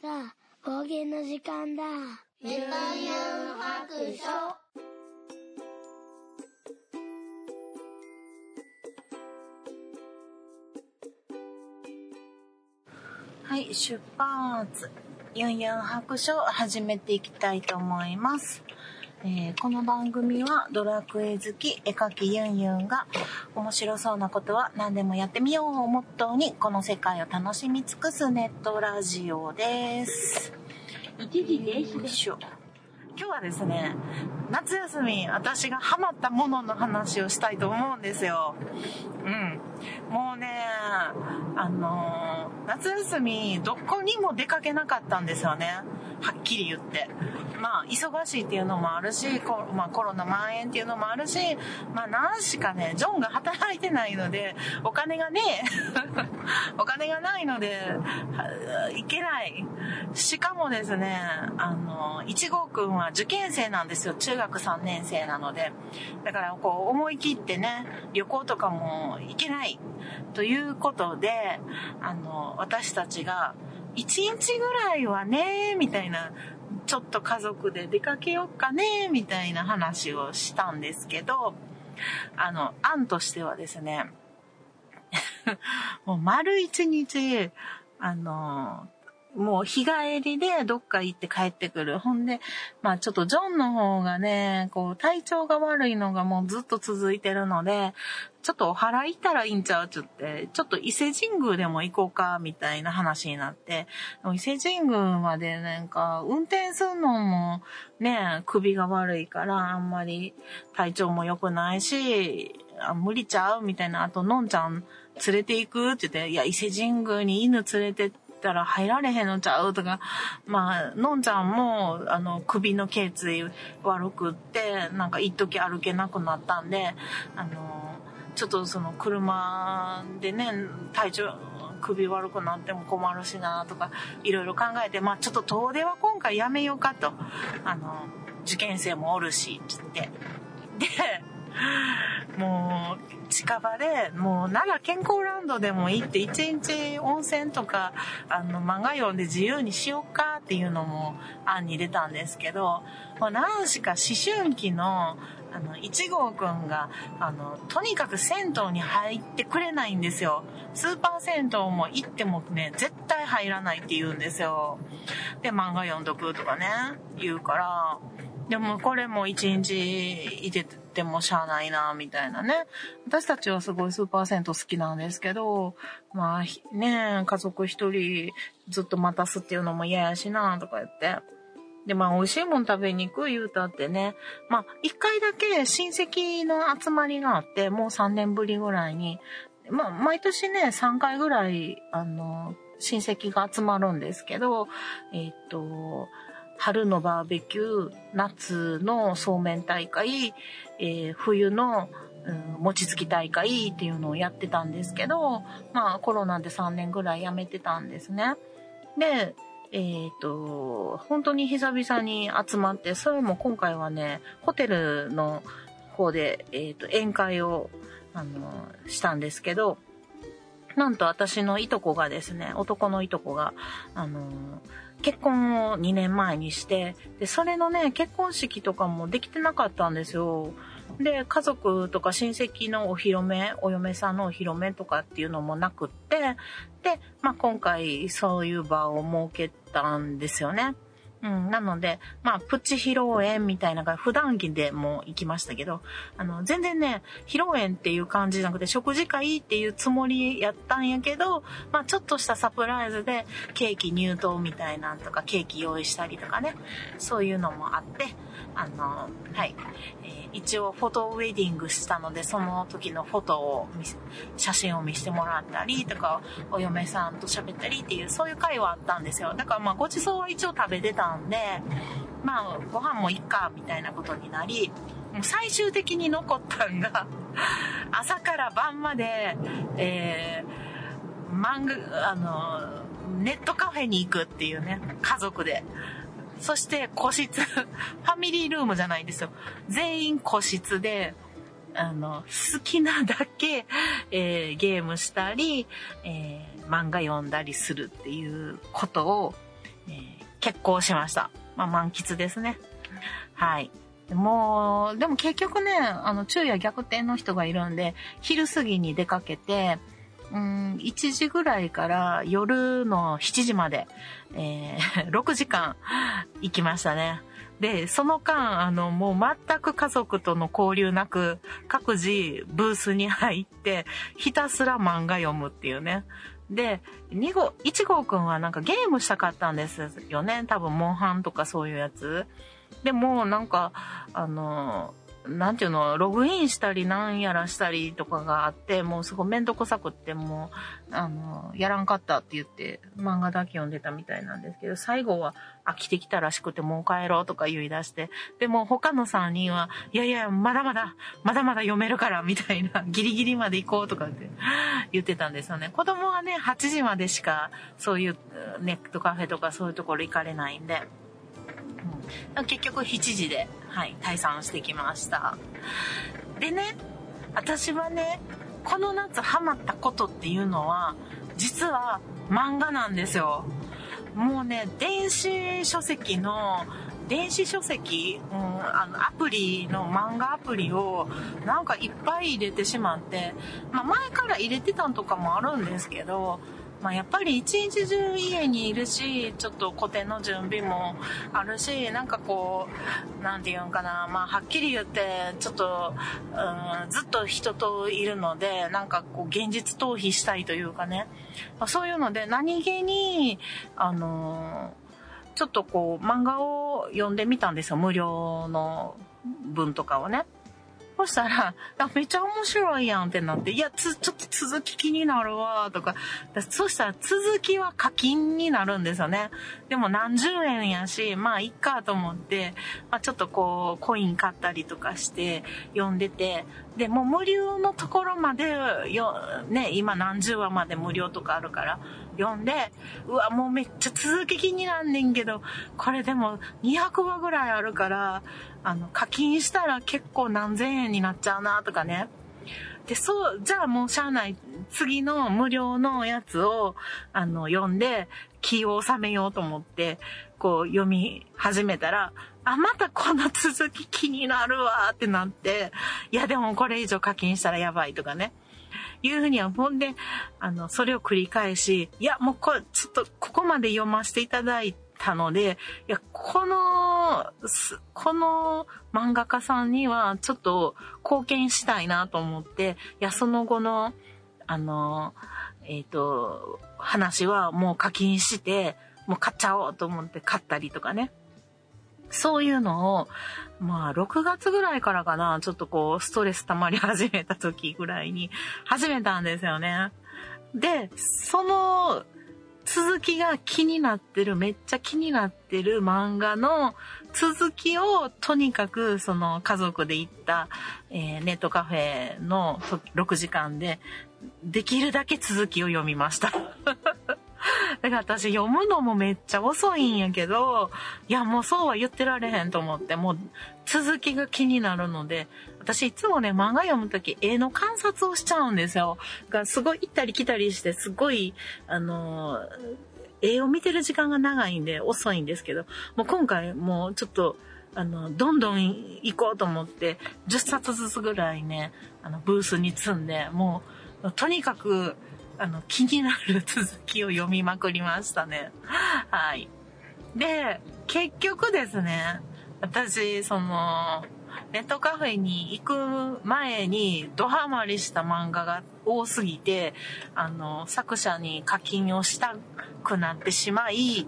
さあ、方言の時間だ。ゆとゆん白書はい、出発。ユンユン白書始めていきたいと思います。えーこの番組はドラクエ好き絵描きユンユンが面白そうなことは何でもやってみようをモットーにこの世界を楽しみ尽くすネットラジオです。一時停止で。しょ今日はですね、夏休み私がハマったものの話をしたいと思うんですよ。うん。もうね、あの夏休みどこにも出かけなかったんですよね。はっきり言って。まあ、忙しいっていうのもあるし、コまあ、コロナ蔓延っていうのもあるし、まあ、何しかね、ジョンが働いてないので、お金がね、お金がないので、はいけない。しかもですね、あの、1号くんは受験生なんですよ。中学3年生なので。だから、こう、思い切ってね、旅行とかも行けない。ということで、あの、私たちが、1日ぐらいはね、みたいな、ちょっと家族で出かけようかね、みたいな話をしたんですけど、あの、案としてはですね、もう丸一日、あの、もう日帰りでどっか行って帰ってくる。ほんで、まあちょっとジョンの方がね、こう体調が悪いのがもうずっと続いてるので、ちょっとお祓い行ったらいいんちゃうって言って、ちょっと伊勢神宮でも行こうか、みたいな話になって、伊勢神宮までなんか、運転するのもね、首が悪いから、あんまり体調も良くないし、あ無理ちゃうみたいな。あと、のんちゃん連れて行くって言って、いや、伊勢神宮に犬連れてってたら入られへんのちゃうとか、まあ、のんちゃんも、あの、首の頸椎悪くって、なんか一時歩けなくなったんで、あの、ちょっとその車でね、体調、首悪くなっても困るしなとか、いろいろ考えて、まあちょっと遠出は今回やめようかと。あの、受験生もおるし、つって。で、もう、近場で、もう、奈良健康ランドでも行って、一日温泉とか、あの、漫画読んで自由にしようかっていうのも案に出たんですけど、もう何しか思春期の、あの、一号くんが、あの、とにかく銭湯に入ってくれないんですよ。スーパー銭湯も行ってもね、絶対入らないって言うんですよ。で、漫画読んどくとかね、言うから、でもこれも一日いててもしゃあないな、みたいなね。私たちはすごいスーパー銭湯好きなんですけど、まあね、家族一人ずっと待たすっていうのも嫌やしな、とか言って。で、まあ、美味しいもん食べに行く言うたってね。まあ、一回だけ親戚の集まりがあって、もう3年ぶりぐらいに。まあ、毎年ね、3回ぐらい、あの、親戚が集まるんですけど、えっ、と、春のバーベキュー、夏のそうめん大会、えー冬の、うん餅つき大会っていうのをやってたんですけど、まあコロナで3年ぐらいやめてたんですね。で、えっ、と、本当に久々に集まって、それも今回はね、ホテルの方で、えっ、と、宴会を、あの、したんですけど、なんと私のいとこがですね、男のいとこが、あの、結婚を2年前にして、で、それのね、結婚式とかもできてなかったんですよ。で、家族とか親戚のお披露目、お嫁さんのお披露目とかっていうのもなくって、で、まあ今回そういう場を設けたんですよね。うん、なので、まあ、プチ披露宴みたいなのが普段着でも行きましたけど、あの、全然ね、披露宴っていう感じじゃなくて、食事会っていうつもりやったんやけど、まあ、ちょっとしたサプライズで、ケーキ入刀みたいなんとか、ケーキ用意したりとかね、そういうのもあって、あの、はい、えー一応フォトウェディングしたので、その時のフォトを見せ、写真を見せてもらったりとか、お嫁さんと喋ったりっていう、そういう会はあったんですよ。だからまあ、ごちそうは一応食べてたんで、まあ、ご飯もいっか、みたいなことになり、もう最終的に残ったんが、朝から晩まで、えー、漫画、あの、ネットカフェに行くっていうね、家族で。そして個室、ファミリールームじゃないんですよ。全員個室で、あの、好きなだけ、えー、ゲームしたり、えー、漫画読んだりするっていうことを、えー、結構しました。まあ、満喫ですね。はい。もう、でも結局ね、あの、昼夜逆転の人がいるんで、昼過ぎに出かけて、うん、1時ぐらいから夜の7時まで、えー、6時間行きましたね。で、その間、あの、もう全く家族との交流なく、各自ブースに入って、ひたすら漫画読むっていうね。で、2号、1号くんはなんかゲームしたかったんですよね。多分、モンハンとかそういうやつ。でも、なんか、あの、なんていうの、ログインしたりなんやらしたりとかがあって、もうすごいめんどくさくってもう、あの、やらんかったって言って漫画だけ読んでたみたいなんですけど、最後は飽きてきたらしくてもう帰ろうとか言い出して、でも他の3人は、いやいや、まだまだ、まだまだ読めるからみたいな、ギリギリまで行こうとかって言ってたんですよね。子供はね、8時までしかそういうネットカフェとかそういうところ行かれないんで、うん、結局7時で、はい、退散してきました。でね、私はね、この夏ハマったことっていうのは、実は漫画なんですよ。もうね、電子書籍の、電子書籍、うん、あの、アプリの漫画アプリをなんかいっぱい入れてしまって、まあ前から入れてたんとかもあるんですけど、まあ、やっぱり一日中家にいるし、ちょっと古典の準備もあるし、なんかこう、なんて言うんかな、まあ、はっきり言って、ちょっと、うん、ずっと人といるので、なんかこう、現実逃避したいというかね、まあ、そういうので、何気に、あの、ちょっとこう、漫画を読んでみたんですよ、無料の文とかをね。そしたら、めっちゃ面白いやんってなって、いや、つ、ちょっと続き気になるわ、とか。そしたら続きは課金になるんですよね。でも何十円やし、まあいっかと思って、まあちょっとこう、コイン買ったりとかして読んでて、で、もう無料のところまでよ、ね、今何十話まで無料とかあるから、読んで、うわ、もうめっちゃ続き気になんねんけど、これでも200話ぐらいあるから、あの、課金したら結構何千円になっちゃうなとかね。で、そう、じゃあもうしゃあない。次の無料のやつを、あの、読んで、気を収めようと思って、こう読み始めたら、あ、またこの続き気になるわってなって、いやでもこれ以上課金したらやばいとかね。いうふうには思んで、あの、それを繰り返し、いや、もうこれ、ちょっと、ここまで読ませていただいたので、いや、この、この漫画家さんには、ちょっと貢献したいなと思って、いや、その後の、あの、えっ、ー、と、話はもう課金して、もう買っちゃおうと思って買ったりとかね。そういうのを、まあ、6月ぐらいからかな、ちょっとこう、ストレス溜まり始めた時ぐらいに始めたんですよね。で、その続きが気になってる、めっちゃ気になってる漫画の続きを、とにかく、その家族で行った、えー、ネットカフェの6時間で、できるだけ続きを読みました。だから私読むのもめっちゃ遅いんやけど、いやもうそうは言ってられへんと思って、もう続きが気になるので、私いつもね、漫画読むとき絵の観察をしちゃうんですよ。がすごい行ったり来たりして、すごい、あの絵を見てる時間が長いんで遅いんですけど、もう今回もうちょっと、あの、どんどん行こうと思って、10冊ずつぐらいね、あの、ブースに積んで、もう、とにかく、あの、気になる続きを読みまくりましたね。はい。で、結局ですね、私、その、ネットカフェに行く前にドハマりした漫画が多すぎて、あの、作者に課金をしたくなってしまい、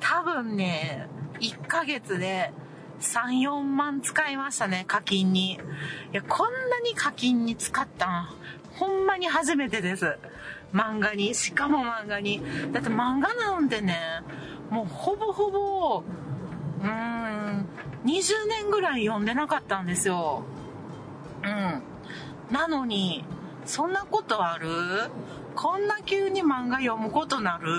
多分ね、1ヶ月で3、4万使いましたね、課金に。いや、こんなに課金に使ったん、ほんまに初めてです。漫画に。しかも漫画に。だって漫画なんてね、もうほぼほぼ、うーん、20年ぐらい読んでなかったんですよ。うん。なのに、そんなことある？こんな急に漫画読むことなる？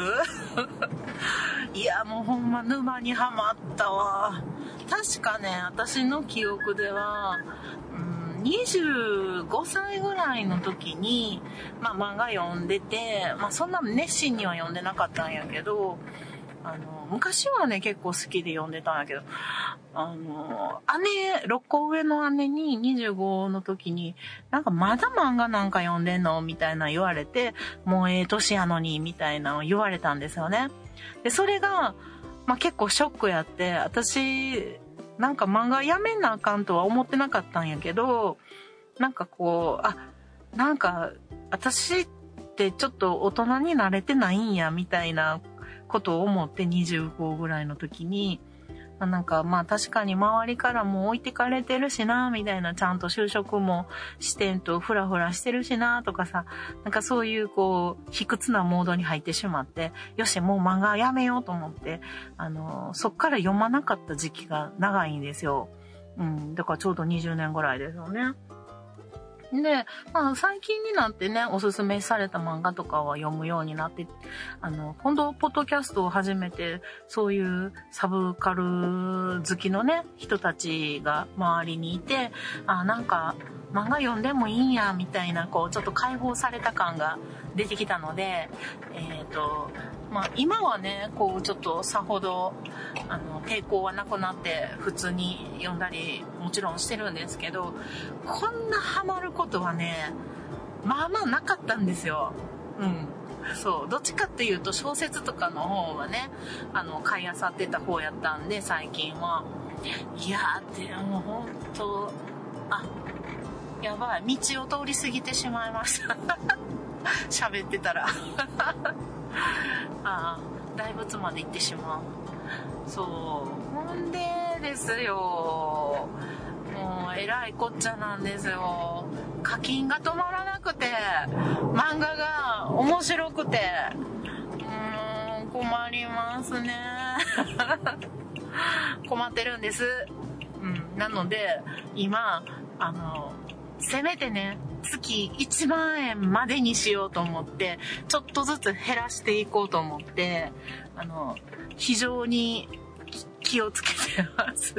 いや、もうほんま沼にはまったわ。確かね、私の記憶では、うん、25歳ぐらいの時に、まあ、漫画読んでて、まあ、そんな熱心には読んでなかったんやけど、あの、昔はね、結構好きで読んでたんやけど、あの、姉、6個上の姉に25の時に、なんかまだ漫画なんか読んでんのみたいな言われて、もうええ年やのに、みたいなの言われたんですよね。で、それが、まあ、結構ショックやって、私、なんか漫画やめなあかんとは思ってなかったんやけど、なんかこう、あ、なんか、私ってちょっと大人になれてないんや、みたいなことを思って25ぐらいの時に、なんかまあ確かに周りからも置いてかれてるしな、みたいなちゃんと就職もしてんとフラフラしてるしな、とかさ、なんかそういうこう、卑屈なモードに入ってしまって、よし、もう漫画やめようと思って、あの、そっから読まなかった時期が長いんですよ。うん、だからちょうど20年ぐらいですよね。で、まあ最近になってね、おすすめされた漫画とかは読むようになって、あの、今度、ポッドキャストを始めて、そういうサブカル好きのね、人たちが周りにいて、あ、なんか、漫画読んでもいいんや、みたいな、こう、ちょっと解放された感が出てきたので、えっ、ー、と、まあ、今はね、こう、ちょっとさほど、あの、抵抗はなくなって、普通に読んだり、もちろんしてるんですけど、こんなハマることはね、まあまあなかったんですよ。うん。そう。どっちかっていうと、小説とかの方はね、あの、買い漁ってた方やったんで、最近は。いやー、でもほんと、あ、やばい。道を通り過ぎてしまいました。喋ってたら ああ、大仏まで行ってしまう。そう。ほんでですよ。もう、えらいこっちゃなんですよ。課金が止まらなくて、漫画が面白くて、うーん、困りますね。困ってるんです。うん、なので、今、あの、せめてね、月1万円までにしようと思って、ちょっとずつ減らしていこうと思って、あの、非常に気をつけてます。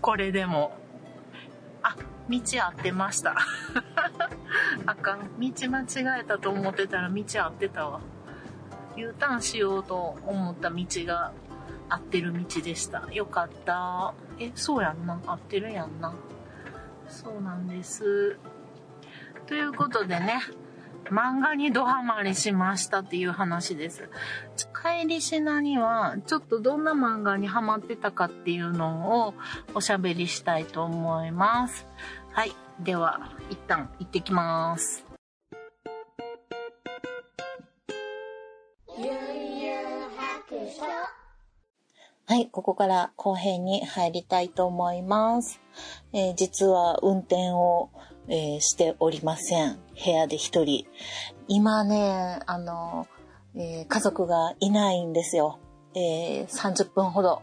これでも。あ、道合ってました。あかん。道間違えたと思ってたら道合ってたわ。U ターンしようと思った道が合ってる道でした。よかった。え、そうやんな。合ってるやんな。そうなんです。ということでね、漫画にドハマりしましたっていう話です。帰りしなには、ちょっとどんな漫画にハマってたかっていうのをおしゃべりしたいと思います。はい。では、一旦行ってきます。はい、ここから後編に入りたいと思います。えー、実は運転を、えー、しておりません。部屋で一人。今ね、あの、えー、家族がいないんですよ。え30分ほど。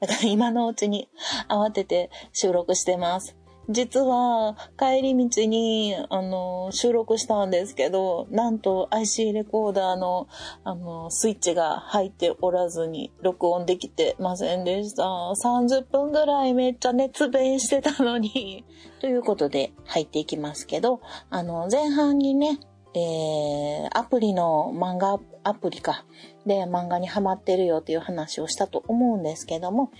だから今のうちに慌てて収録してます。実は帰り道にあの収録したんですけど、なんと IC レコーダーのあのスイッチが入っておらずに録音できてませんでした。30分ぐらいめっちゃ熱弁してたのに。ということで入っていきますけど、あの前半にね、えー、アプリの漫画アプリか。で、漫画にハマってるよっていう話をしたと思うんですけども、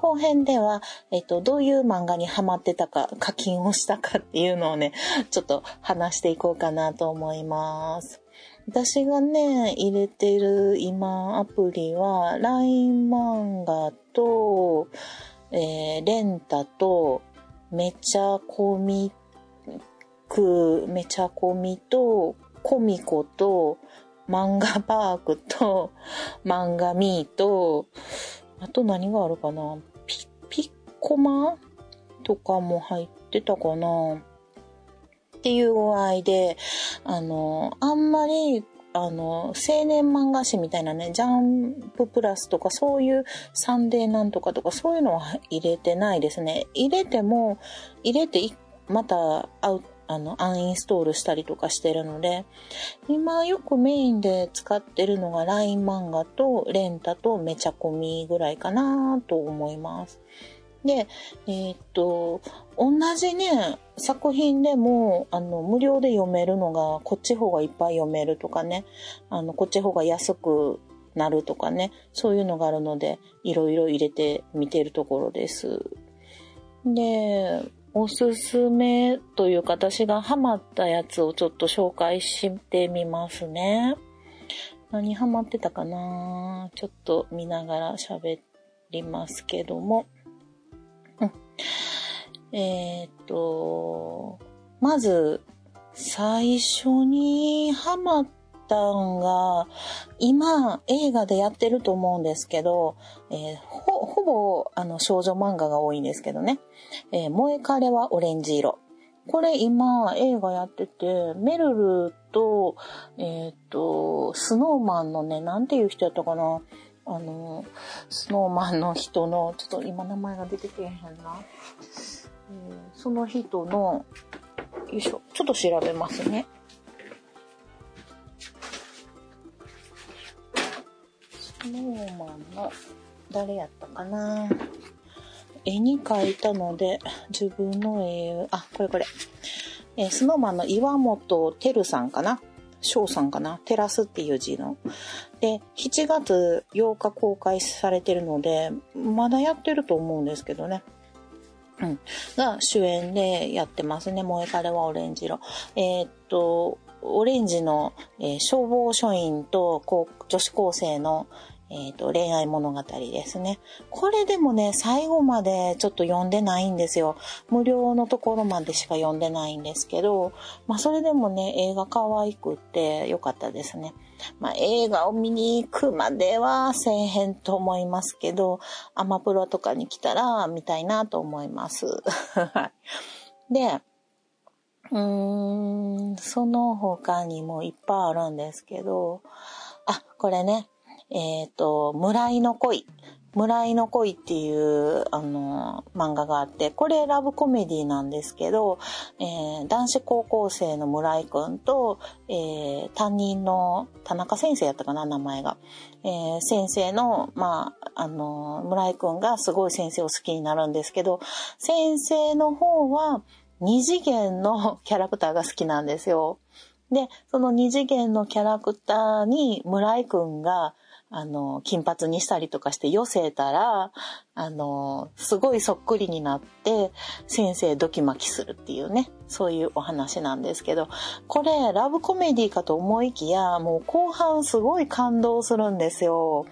後編では、えっと、どういう漫画にハマってたか、課金をしたかっていうのをね、ちょっと話していこうかなと思います。私がね、入れてる今アプリは、LINE 漫画と、えー、レンタと、めちゃコミック、めちゃコミと、コミコと、漫画パークと、漫画ミーと、あと何があるかなコマとかも入ってたかなっていう具合で、あの、あんまり、あの、青年漫画誌みたいなね、ジャンププラスとかそういうサンデーなんとかとかそういうのは入れてないですね。入れても、入れてまたアウあの、アンインストールしたりとかしてるので、今よくメインで使ってるのが LINE 漫画とレンタとめちゃコミぐらいかなと思います。で、えー、っと、同じね、作品でも、あの、無料で読めるのが、こっち方がいっぱい読めるとかね、あの、こっち方が安くなるとかね、そういうのがあるので、いろいろ入れてみてるところです。で、おすすめというか、私がハマったやつをちょっと紹介してみますね。何ハマってたかな？ちょっと見ながら喋りますけども。えー、っと、まず、最初にハマったんが、今映画でやってると思うんですけど、えー、ほ、ほぼあの少女漫画が多いんですけどね。えー、萌え彼はオレンジ色。これ今映画やってて、メルルと、えっ、ー、と、スノーマンのね、なんていう人やったかな。あの、スノーマンの人の、ちょっと今名前が出てけへんな。えー、その人の、よいしょ、ちょっと調べますね。スノーマンの、誰やったかな。絵に描いたので、自分の絵、あ、これこれ。えー、スノーマンの岩本てさんかな翔さんかな？テラスっていう字の。で、7月8日公開されてるので、まだやってると思うんですけどね。うん。が主演でやってますね。燃え彼はオレンジ色。えー、っと、オレンジの、えー、消防署員と女子高生の、えっ、ー、と、恋愛物語ですね。これでもね、最後までちょっと読んでないんですよ。無料のところまでしか読んでないんですけど、まあそれでもね、映画可愛くってよかったですね。まあ映画を見に行くまではせえへんと思いますけど、アマプロとかに来たら見たいなと思います。で、うーん、その他にもいっぱいあるんですけど、あ、これね、えっ、ー、と、村井の恋。村井の恋っていう、あの、漫画があって、これラブコメディなんですけど、えー、男子高校生の村井くんと、えー、担任の田中先生やったかな、名前が。えー、先生の、まあ、あの、村井くんがすごい先生を好きになるんですけど、先生の方は二次元の キャラクターが好きなんですよ。で、その二次元のキャラクターに村井くんがあの、金髪にしたりとかして寄せたら、あの、すごいそっくりになって、先生ドキマキするっていうね、そういうお話なんですけど、これ、ラブコメディかと思いきや、もう後半すごい感動するんですよ。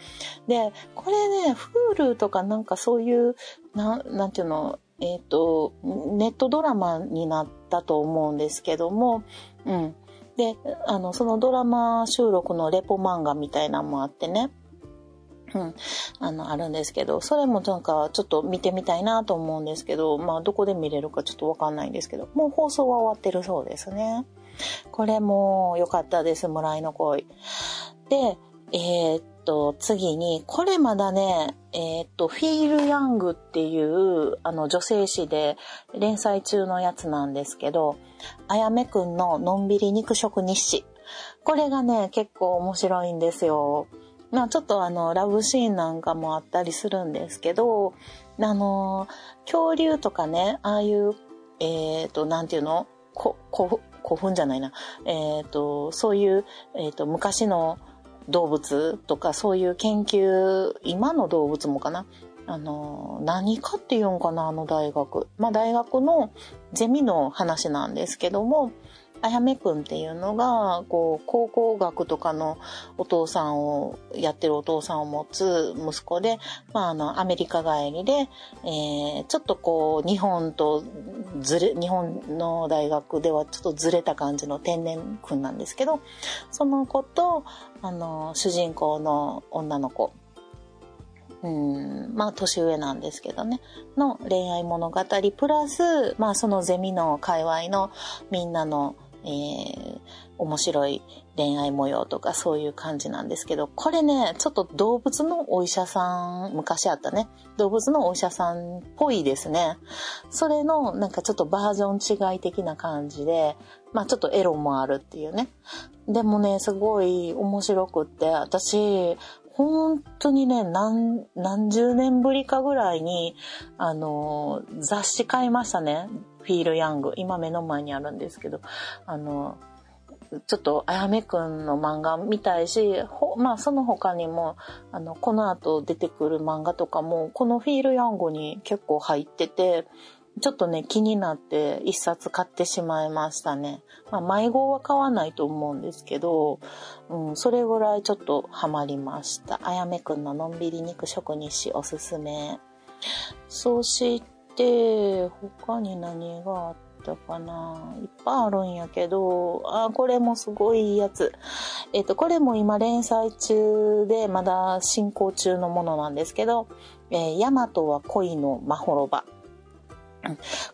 で、これね、Hulu とかなんかそういう、ななんていうの、えっ、ー、と、ネットドラマになったと思うんですけども、うん。で、あの、そのドラマ収録のレポ漫画みたいなのもあってね。うん。あの、あるんですけど、それもなんかちょっと見てみたいなと思うんですけど、まあどこで見れるかちょっとわかんないんですけど、もう放送は終わってるそうですね。これも良かったです、村井の恋。で、えー、っと、次に、これまだね、えー、っと、フィール・ヤングっていう、あの、女性誌で連載中のやつなんですけど、あやめくんののんびり肉食日誌。これがね、結構面白いんですよ。まあちょっとあの、ラブシーンなんかもあったりするんですけど、あの、恐竜とかね、ああいう、えっ、ー、と、なんていうの？こ、こ、古墳じゃないな。えっ、ー、と、そういう、えっ、ー、と、昔の動物とかそういう研究、今の動物もかな。あの、何かっていうんかな、あの大学。まあ大学のゼミの話なんですけども、あやめくんっていうのが、こう、考古学とかのお父さんを、やってるお父さんを持つ息子で、まあ、あの、アメリカ帰りで、えー、ちょっとこう、日本とずれ、日本の大学ではちょっとずれた感じの天然くんなんですけど、その子と、あの、主人公の女の子、うん、まあ年上なんですけどね、の恋愛物語。プラス、まあそのゼミの界隈のみんなのえー、面白い恋愛模様とかそういう感じなんですけど、これね、ちょっと動物のお医者さん、昔あったね、動物のお医者さんっぽいですね。それのなんかちょっとバージョン違い的な感じで、まあちょっとエロもあるっていうね。でもね、すごい面白くって、私、本当にね、何、何十年ぶりかぐらいに、あの、雑誌買いましたね。フィール・ヤング。今目の前にあるんですけど、あの、ちょっとあやめくんの漫画見たいし、まあその他にも、あの、この後出てくる漫画とかも、このフィール・ヤングに結構入ってて、ちょっとね、気になって一冊買ってしまいましたね。まあ、迷子は買わないと思うんですけど、うん、それぐらいちょっとハマりました。あやめくんののんびり肉食日誌おすすめ。そして、他に何があったかないっぱいあるんやけど、あ、これもすごいいいやつ。えっ、と、これも今連載中で、まだ進行中のものなんですけど、えー、ヤマトは恋のまほろば。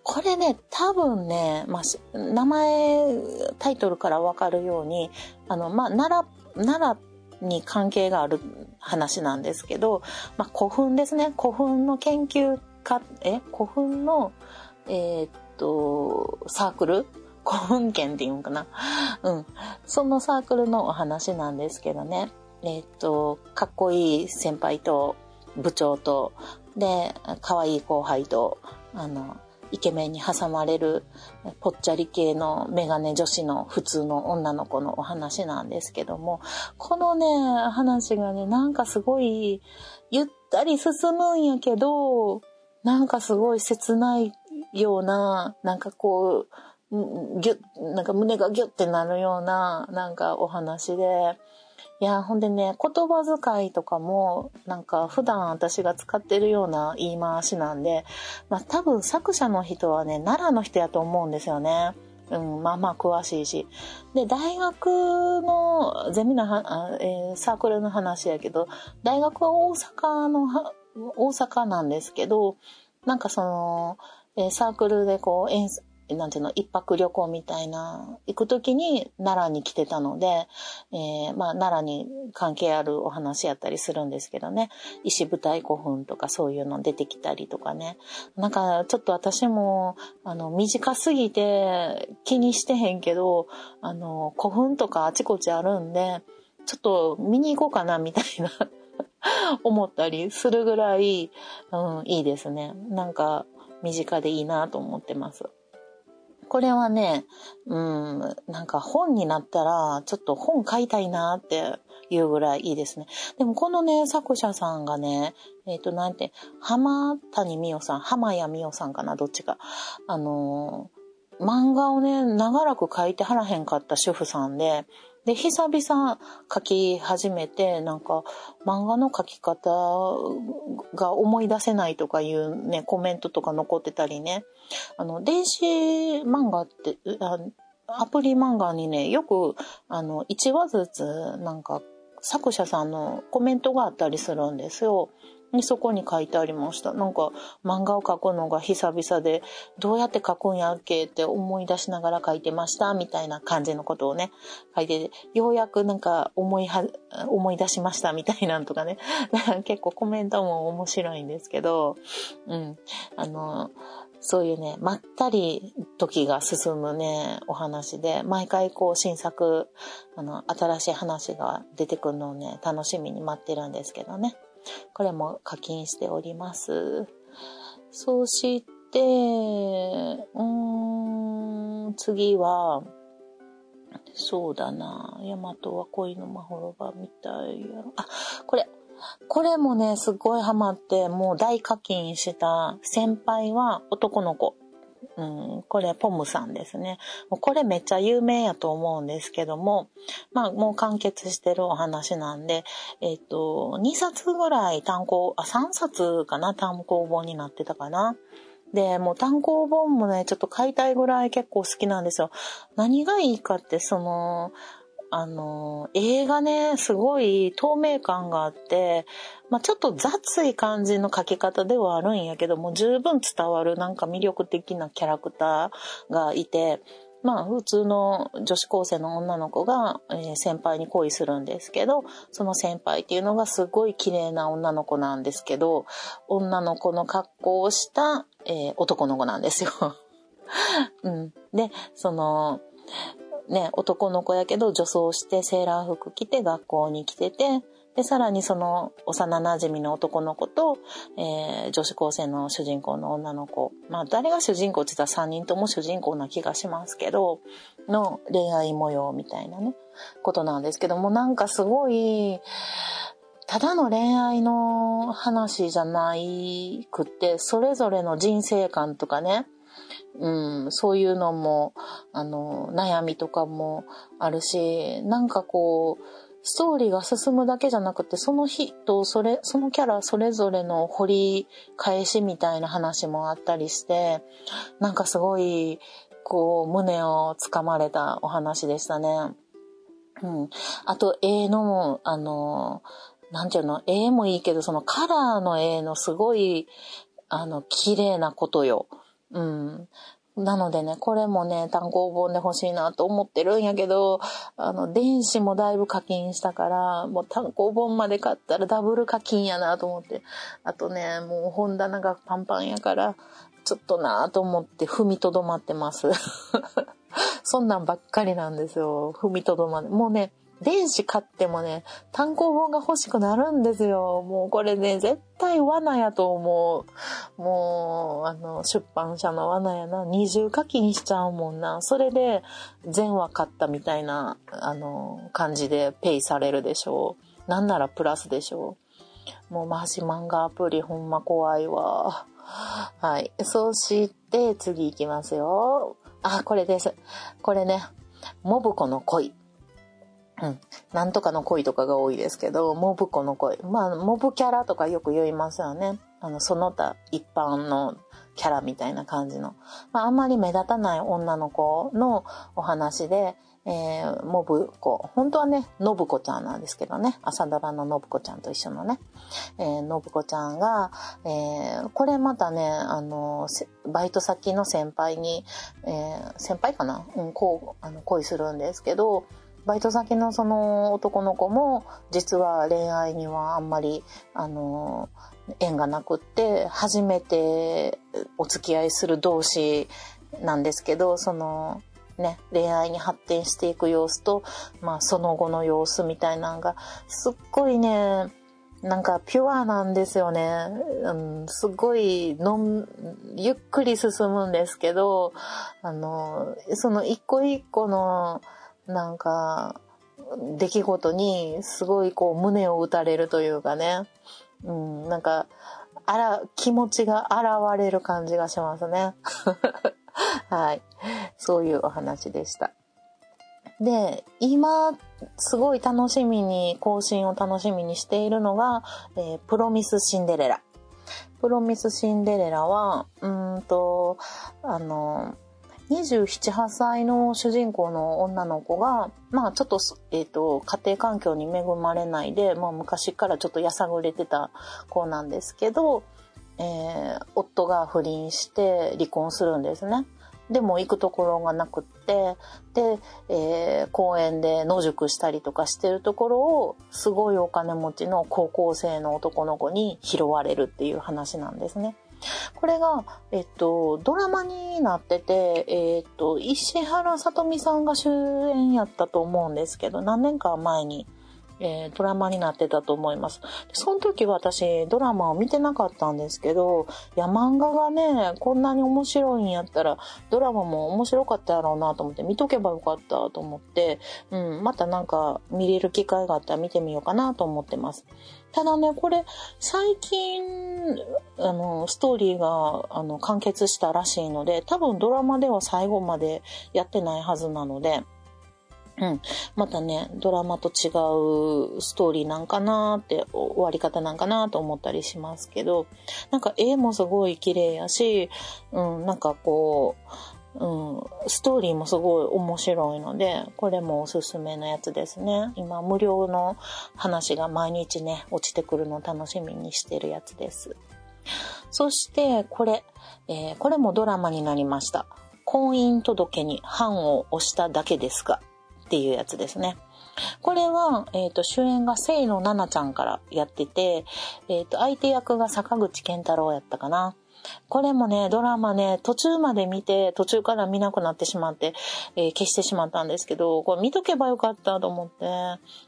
これね、多分ね、まあ、名前、タイトルからわかるように、あの、まあ、奈良、奈良に関係がある話なんですけど、まあ、古墳ですね。古墳の研究家、え？古墳の、えー、っと、サークル？古墳研っていうんかな？うん。そのサークルのお話なんですけどね。えー、っと、かっこいい先輩と部長と、で、可愛い後輩と、あの、イケメンに挟まれるぽっちゃり系のメガネ女子の普通の女の子のお話なんですけども、このね、話がね、なんかすごいゆったり進むんやけど、なんかすごい切ないような、なんかこう、ぎゅなんか胸がギュッてなるような、なんかお話で、いや、ほんでね、言葉遣いとかも、なんか普段私が使ってるような言い回しなんで、まあ多分作者の人はね、奈良の人やと思うんですよね。うん、まあまあ詳しいし。で、大学のゼミのは、えー、サークルの話やけど、大学は大阪の、大阪なんですけど、なんかその、えー、サークルでこう演なんていうの、一泊旅行みたいな、行くときに奈良に来てたので、えー、まあ奈良に関係あるお話やったりするんですけどね、石舞台古墳とかそういうの出てきたりとかね。なんかちょっと私も、あの、短すぎて気にしてへんけど、あの、古墳とかあちこちあるんで、ちょっと見に行こうかなみたいな 思ったりするぐらい、うん、いいですね。なんか身近でいいなと思ってます。これはね、うん、なんか本になったら、ちょっと本買いたいなっていうぐらいいいですね。でもこのね、作者さんがね、えっ、ー、と、なんて、浜谷美代さん、浜谷美代さんかな、どっちか。あのー、漫画をね、長らく書いてはらへんかった主婦さんで、で、久々書き始めて、なんか、漫画の書き方が思い出せないとかいうね、コメントとか残ってたりね。あの、電子漫画って、アプリ漫画にね、よく、あの、1話ずつ、なんか、作者さんのコメントがあったりするんですよ。にそこに書いてありました。なんか漫画を描くのが久々でどうやって描くんやっけって思い出しながら書いてましたみたいな感じのことをね書いてようやくなんか思いは思い出しましたみたいなんとかね 結構コメントも面白いんですけどうんあのそういうね、まったり時が進むね、お話で、毎回こう新作、あの、新しい話が出てくるのをね、楽しみに待ってるんですけどね。これも課金しております。そして、うーん、次は、そうだな。ヤマトは恋のまほろばみたいやろ。あ、これ。これもね、すごいハマって、もう大課金した先輩は男の子。うん、これポムさんですね。これめっちゃ有名やと思うんですけども、まあもう完結してるお話なんで、えっ、と、2冊ぐらい単行、あ、3冊かな単行本になってたかな。で、もう単行本もね、ちょっと買いたいぐらい結構好きなんですよ。何がいいかって、その、あの、映画ね、すごい透明感があって、まあ、ちょっと雑い感じの描き方ではあるんやけども、十分伝わるなんか魅力的なキャラクターがいて、まあ普通の女子高生の女の子が、え、先輩に恋するんですけど、その先輩っていうのがすごい綺麗な女の子なんですけど、女の子の格好をした、えー、男の子なんですよ。うん。で、その、ね、男の子やけど女装してセーラー服着て学校に来てて、で、さらにその幼馴染の男の子と、えー、女子高生の主人公の女の子。まあ、誰が主人公って言ったら3人とも主人公な気がしますけど、の恋愛模様みたいなね、ことなんですけども、なんかすごい、ただの恋愛の話じゃないくって、それぞれの人生観とかね、うん、そういうのも、あの、悩みとかもあるし、なんかこう、ストーリーが進むだけじゃなくて、その人、それ、そのキャラそれぞれの掘り返しみたいな話もあったりして、なんかすごい、こう、胸をつかまれたお話でしたね。うん。あと、絵の、あの、なんていうの、絵もいいけど、そのカラーの絵のすごい、あの、綺麗なことよ。うん。なのでね、これもね、単行本で欲しいなと思ってるんやけど、あの、電子もだいぶ課金したから、もう単行本まで買ったらダブル課金やなと思って。あとね、もう本棚がパンパンやから、ちょっとなと思って踏みとどまってます。そんなんばっかりなんですよ。踏みとどまっ。もうね、電子買ってもね、単行本が欲しくなるんですよ。もうこれね、絶対罠やと思う。もう、あの、出版社の罠やな。二重課金しちゃうもんな。それで、全話買ったみたいな、あの、感じでペイされるでしょう。なんならプラスでしょう。もうマジ漫画アプリほんま怖いわ。はい。そして、次行きますよ。あ、これです。これね。モブコの恋。うん。なんとかの恋とかが多いですけど、モブ子の恋。まあ、モブキャラとかよく言いますよね。あの、その他一般のキャラみたいな感じの。まあ、あんまり目立たない女の子のお話で、えー、モブ子。本当はね、ノブ子ちゃんなんですけどね。朝ドラのノブ子ちゃんと一緒のね。えー、ノブ子ちゃんが、えー、これまたね、あの、バイト先の先輩に、えー、先輩かな？うん、こう、あの、恋するんですけど、バイト先のその男の子も実は恋愛にはあんまりあの縁がなくって初めてお付き合いする同士なんですけどそのね恋愛に発展していく様子と、まあ、その後の様子みたいなのがすっごいねなんかピュアなんですよね。うん、すごいのん、ゆっくり進むんですけど、あの、その一個一個のなんか、出来事にすごいこう胸を打たれるというかね、うん、なんか、あら、気持ちが現れる感じがしますね。はい。そういうお話でした。で、今、すごい楽しみに、更新を楽しみにしているのが、えー、プロミスシンデレラ。プロミスシンデレラは、うんと、あの、27、8歳の主人公の女の子が、まあちょっと、えっ、ー、と、家庭環境に恵まれないで、まあ昔からちょっとやさぐれてた子なんですけど、えー、夫が不倫して離婚するんですね。でも行くところがなくって、で、えー、公園で野宿したりとかしてるところを、すごいお金持ちの高校生の男の子に拾われるっていう話なんですね。これが、えっと、ドラマになってて、えっと、石原さとみさんが主演やったと思うんですけど、何年か前に、えー、ドラマになってたと思います。その時は私ドラマを見てなかったんですけど、いや漫画がね、こんなに面白いんやったら、ドラマも面白かったやろうなと思って、見とけばよかったと思って、うん、またなんか見れる機会があったら見てみようかなと思ってます。ただね、これ、最近、あの、ストーリーが、あの、完結したらしいので、多分ドラマでは最後までやってないはずなので、うん。またね、ドラマと違うストーリーなんかなーって、終わり方なんかなと思ったりしますけど、なんか絵もすごい綺麗やし、うん、なんかこう、うん、ストーリーもすごい面白いので、これもおすすめのやつですね。今、無料の話が毎日ね、落ちてくるのを楽しみにしてるやつです。そして、これ、えー、これもドラマになりました。婚姻届に判を押しただけですが、っていうやつですね。これは、えっ、ー、と、主演が清野奈々ちゃんからやってて、えっ、ー、と、相手役が坂口健太郎やったかな。これもね、ドラマね、途中まで見て、途中から見なくなってしまって、えー、消してしまったんですけど、これ見とけばよかったと思って、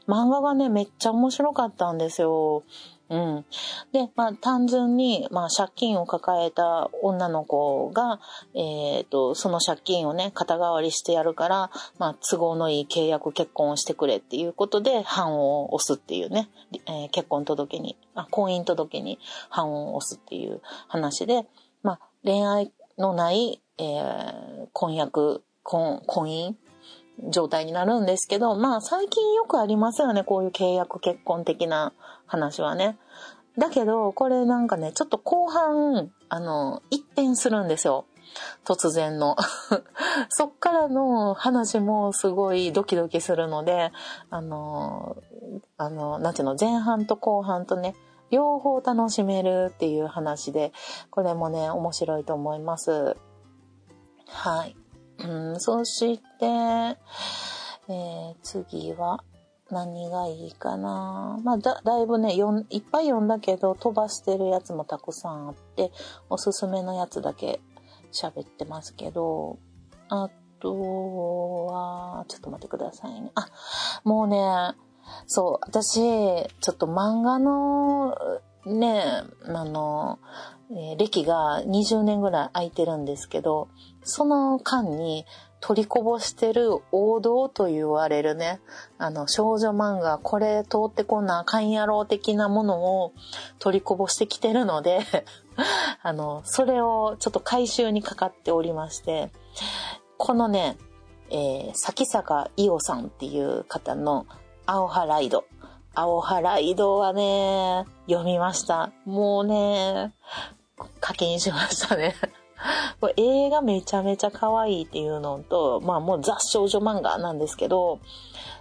漫画がね、めっちゃ面白かったんですよ。うん。で、まあ、単純に、まあ、借金を抱えた女の子が、えっ、ー、と、その借金をね、肩代わりしてやるから、まあ、都合のいい契約結婚をしてくれっていうことで、判を押すっていうね、えー、結婚届に、あ、婚姻届に判を押すっていう話で、まあ、恋愛のない、えー、婚約、婚、婚姻状態になるんですけど、まあ最近よくありますよね、こういう契約結婚的な話はね。だけど、これなんかね、ちょっと後半、あの、一変するんですよ。突然の。そっからの話もすごいドキドキするので、あの、あの、なんていうの、前半と後半とね、両方楽しめるっていう話で、これもね、面白いと思います。はい。うん、そして、えー、次は何がいいかな。まあだ、だいぶね、よんいっぱい読んだけど、飛ばしてるやつもたくさんあって、おすすめのやつだけ喋ってますけど、あとは、ちょっと待ってくださいね。あ、もうね、そう、私、ちょっと漫画の、ね、あの、えー、歴が20年ぐらい空いてるんですけど、その間に取りこぼしてる王道と言われるね、あの少女漫画、これ通ってこんなあかんやろう的なものを取りこぼしてきてるので あの、それをちょっと回収にかかっておりまして、このね、えー、崎坂伊代さんっていう方の青葉ライド。青葉ライドはね、読みました。もうね、課金しましたね。これ映画めちゃめちゃ可愛いっていうのと、まあもうザ少女漫画なんですけど、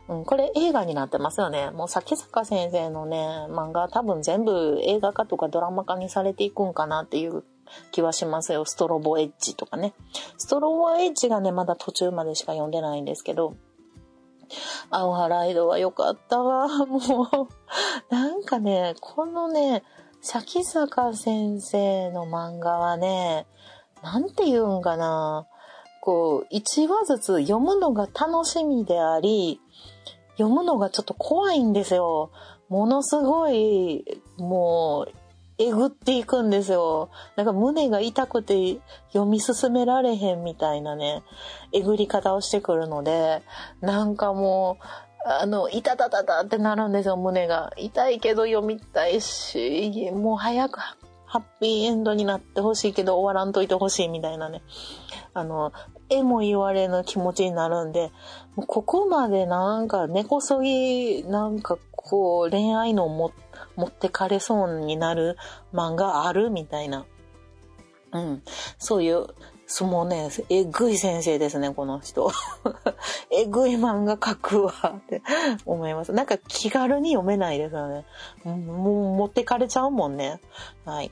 うん、これ映画になってますよね。もう崎坂先生のね、漫画多分全部映画化とかドラマ化にされていくんかなっていう気はしますよ。ストロボエッジとかね。ストロボエッジがね、まだ途中までしか読んでないんですけど、青葉ライドは良かったわ。もう、なんかね、このね、崎坂先生の漫画はね、なんて言うんかな。こう、1話ずつ読むのが楽しみであり、読むのがちょっと怖いんですよ。ものすごい、もう、えぐっていくんですよ。なんか胸が痛くて読み進められへんみたいなね、えぐり方をしてくるので、なんかもう、あの、いたたたたってなるんですよ、胸が。痛いけど読みたいし、もう早くハッピーエンドになってほしいけど終わらんといてほしいみたいなね。あの、絵も言われぬ気持ちになるんで、ここまでなんか根こそぎ、なんかこう恋愛のも持ってかれそうになる漫画あるみたいな。うん。そういう、そのね、えぐい先生ですね、この人。えぐい漫画描くわって 思います。なんか気軽に読めないですよね。もう持ってかれちゃうもんね。はい。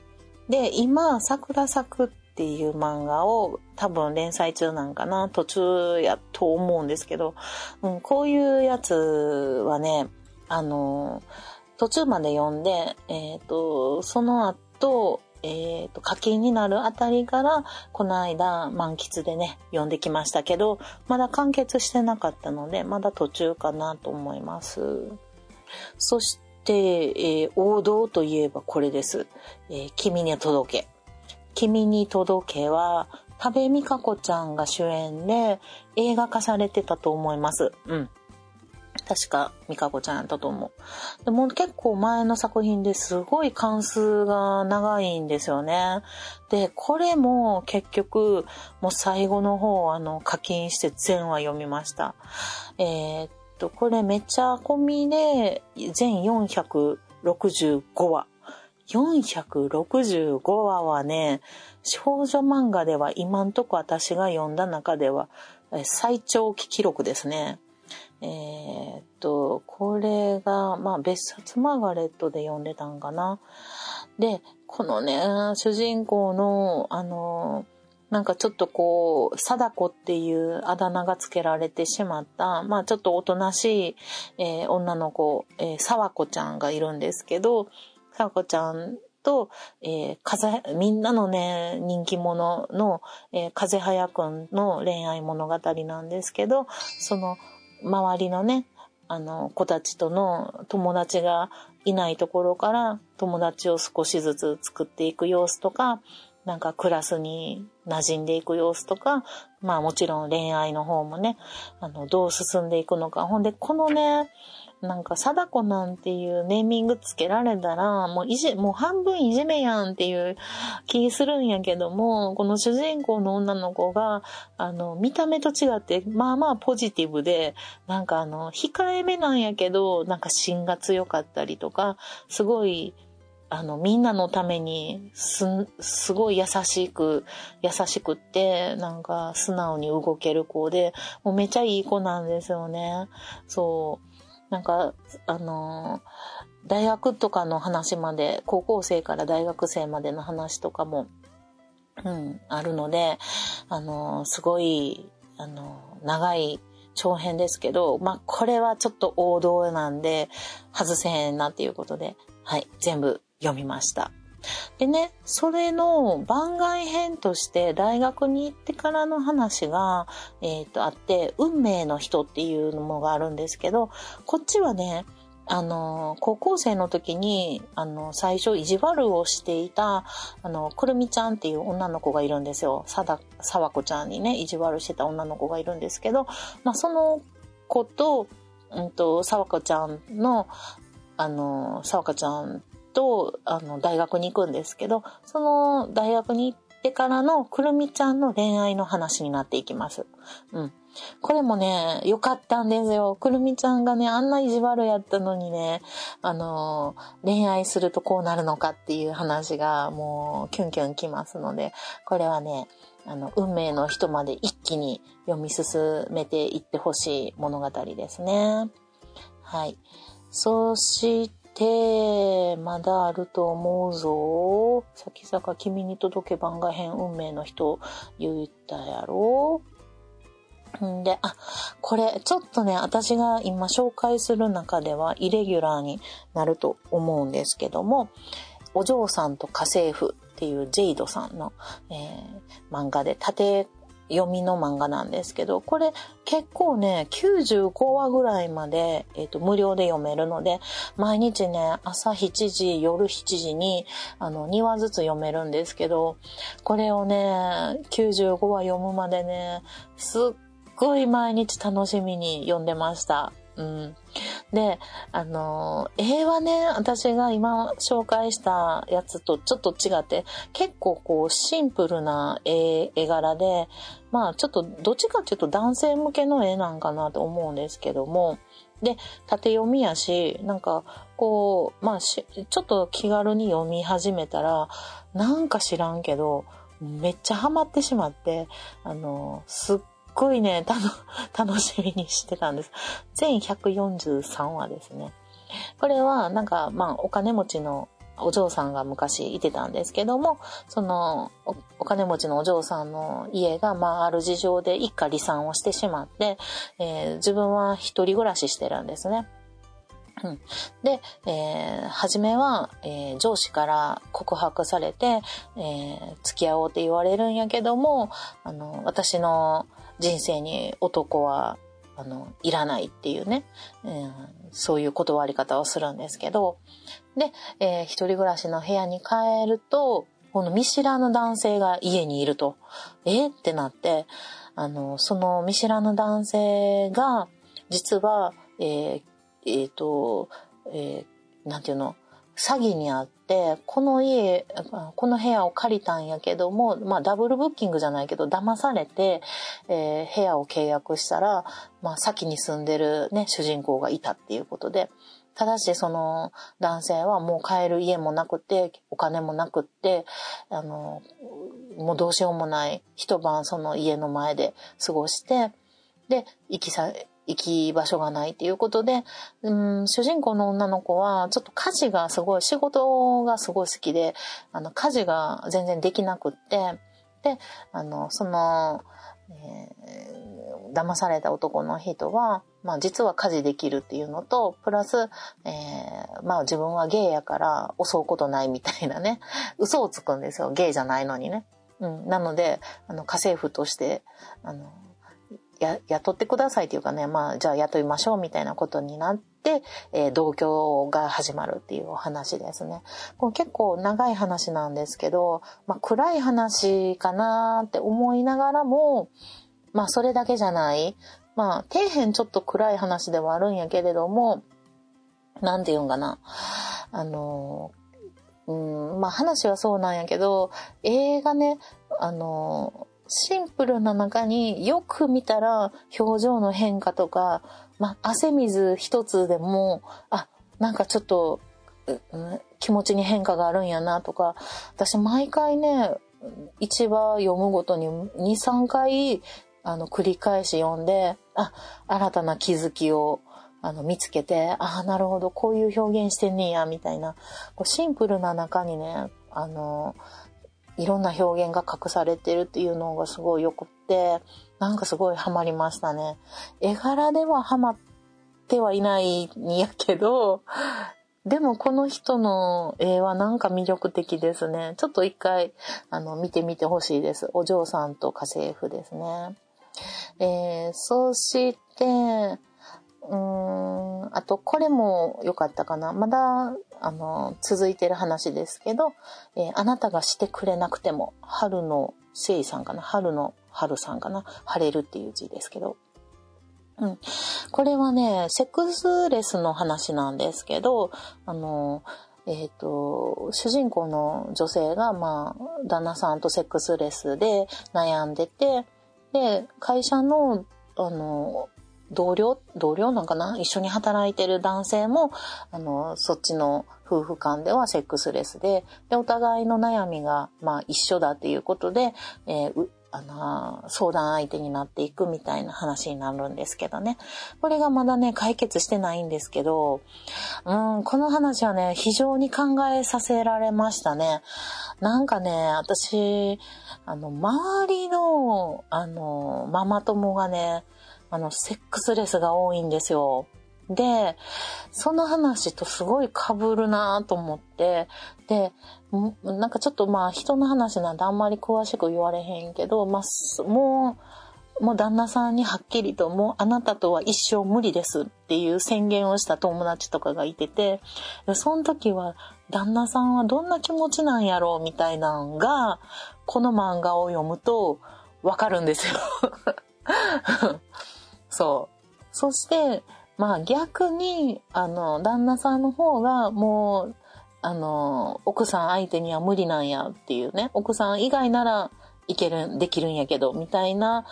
で、今、桜咲くっていう漫画を多分連載中なんかな、途中やと思うんですけど、うん、こういうやつはね、あの、途中まで読んで、えっ、ー、と、その後、えっ、ー、と、課金になるあたりから、この間、満喫でね、読んできましたけど、まだ完結してなかったので、まだ途中かなと思います。そして、えー、王道といえばこれです。え、君に届け。君に届けは、多部未華子ちゃんが主演で映画化されてたと思います。うん。確か、ミカコちゃんやったと思う。でも結構前の作品ですごい関数が長いんですよね。で、これも結局、もう最後の方、あの、課金して全話読みました。えー、っと、これめっちゃ込みで、全465話。465話はね、少女漫画では今んとこ私が読んだ中では最長期記録ですね。えー、っと、これが、まあ、別冊マーガレットで読んでたんかな。で、このね、主人公の、あの、なんかちょっとこう、貞子っていうあだ名が付けられてしまった、まあちょっとおとなしい、えー、女の子、えー、沢子ちゃんがいるんですけど、沢子ちゃんと、えー、風、みんなのね、人気者の、えー、風早くんの恋愛物語なんですけど、その、周りのね、あの、子たちとの友達がいないところから友達を少しずつ作っていく様子とか、なんかクラスに馴染んでいく様子とか、まあもちろん恋愛の方もね、あの、どう進んでいくのか。ほんで、このね、なんか、貞子なんていうネーミングつけられたら、もういじ、もう半分いじめやんっていう気するんやけども、この主人公の女の子が、あの、見た目と違って、まあまあポジティブで、なんかあの、控えめなんやけど、なんか芯が強かったりとか、すごい、あの、みんなのために、す、すごい優しく、優しくって、なんか素直に動ける子で、もうめちゃいい子なんですよね。そう。なんか、あのー、大学とかの話まで、高校生から大学生までの話とかも、うん、あるので、あのー、すごい、あのー、長い長編ですけど、まあ、これはちょっと王道なんで、外せへんなっていうことで、はい、全部読みました。でね、それの番外編として大学に行ってからの話が、えっ、ー、と、あって、運命の人っていうのがあるんですけど、こっちはね、あの、高校生の時に、あの、最初意地悪をしていた、あの、くるみちゃんっていう女の子がいるんですよ。さだ、さわこちゃんにね、意地悪してた女の子がいるんですけど、まあ、その子と、うんと、さわこちゃんの、あの、さわこちゃんと、あの、大学に行くんですけど、その大学に行ってからのくるみちゃんの恋愛の話になっていきます。うん。これもね、良かったんですよ。くるみちゃんがね、あんな意地悪やったのにね、あの、恋愛するとこうなるのかっていう話がもうキュンキュンきますので、これはね、あの、運命の人まで一気に読み進めていってほしい物語ですね。はい。そして、てまだあると思うぞ。先坂君に届け番外編運命の人言ったやろんで、あ、これ、ちょっとね、私が今紹介する中ではイレギュラーになると思うんですけども、お嬢さんと家政婦っていうジェイドさんの、えー、漫画で縦読みの漫画なんですけど、これ結構ね、95話ぐらいまで、えっ、ー、と、無料で読めるので、毎日ね、朝7時、夜7時に、あの、2話ずつ読めるんですけど、これをね、95話読むまでね、すっごい毎日楽しみに読んでました。うん。で、あの、絵はね、私が今紹介したやつとちょっと違って、結構こうシンプルな絵絵柄で、まあちょっとどっちかっていうと男性向けの絵なんかなと思うんですけども、で、縦読みやし、なんか、こう、まあちょっと気軽に読み始めたら、なんか知らんけど、めっちゃハマってしまって、あの、すっごいね、楽しみにしてたんです。全143話ですね。これは、なんか、まあ、お金持ちのお嬢さんが昔いてたんですけども、そのお、お金持ちのお嬢さんの家が、まあ、ある事情で一家離散をしてしまって、えー、自分は一人暮らししてるんですね。うん、で、えー、初めは、えー、上司から告白されて、えー、付き合おうって言われるんやけども、あの、私の人生に男は、あの、いらないっていうね、うん、そういう断り方をするんですけど、で、えー、一人暮らしの部屋に帰ると、この見知らぬ男性が家にいると、えってなって、あの、その見知らぬ男性が、実は、えー、えー、と、えー、なんていうの、詐欺にあってて、この家、この部屋を借りたんやけども、まあダブルブッキングじゃないけど、騙されて、えー、部屋を契約したら、まあ先に住んでるね、主人公がいたっていうことで、ただしその男性はもう帰る家もなくて、お金もなくって、あの、もうどうしようもない一晩その家の前で過ごして、で、行きさ、行き場所がないっていうことで、うん、主人公の女の子は、ちょっと家事がすごい、仕事がすごい好きで、あの、家事が全然できなくって、で、あの、その、えー、騙された男の人は、まあ実は家事できるっていうのと、プラス、えー、まあ自分はゲイやから襲うことないみたいなね、嘘をつくんですよ。ゲイじゃないのにね。うん。なので、あの、家政婦として、あの、や、雇ってくださいっていうかね、まあ、じゃあ雇いましょうみたいなことになって、えー、同居が始まるっていうお話ですね。これ結構長い話なんですけど、まあ、暗い話かなって思いながらも、まあ、それだけじゃない。まあ、底辺ちょっと暗い話ではあるんやけれども、なんて言うんかな。あの、うん、まあ話はそうなんやけど、映画ね、あの、シンプルな中によく見たら表情の変化とか、ま、汗水一つでも、あ、なんかちょっと、気持ちに変化があるんやなとか、私毎回ね、一話読むごとに2、3回、あの、繰り返し読んで、あ、新たな気づきを、あの、見つけて、ああ、なるほど、こういう表現してんねや、みたいな、こうシンプルな中にね、あの、いろんな表現が隠されてるっていうのがすごいよくって、なんかすごいハマりましたね。絵柄ではハマってはいないんやけど、でもこの人の絵はなんか魅力的ですね。ちょっと一回、あの、見てみてほしいです。お嬢さんと家政婦ですね。えー、そして、うーん、あと、これも良かったかな。まだ、あの、続いてる話ですけど、えー、あなたがしてくれなくても、春のせいさんかな。春の春さんかな。晴れるっていう字ですけど。うん。これはね、セックスレスの話なんですけど、あの、えっ、ー、と、主人公の女性が、まあ、旦那さんとセックスレスで悩んでて、で、会社の、あの、同僚、同僚なんかな一緒に働いてる男性も、あの、そっちの夫婦間ではセックスレスで、で、お互いの悩みが、まあ一緒だっていうことで、えー、あの、相談相手になっていくみたいな話になるんですけどね。これがまだね、解決してないんですけど、うん、この話はね、非常に考えさせられましたね。なんかね、私、あの、周りの、あの、ママ友がね、あの、セックスレスが多いんですよ。で、その話とすごい被るなと思って、で、なんかちょっとまあ人の話なんてあんまり詳しく言われへんけど、まあ、もう、もう旦那さんにはっきりともうあなたとは一生無理ですっていう宣言をした友達とかがいてて、その時は旦那さんはどんな気持ちなんやろうみたいなのが、この漫画を読むとわかるんですよ そう。そして、まあ逆に、あの、旦那さんの方がもう、あの、奥さん相手には無理なんやっていうね、奥さん以外ならいける、できるんやけど、みたいな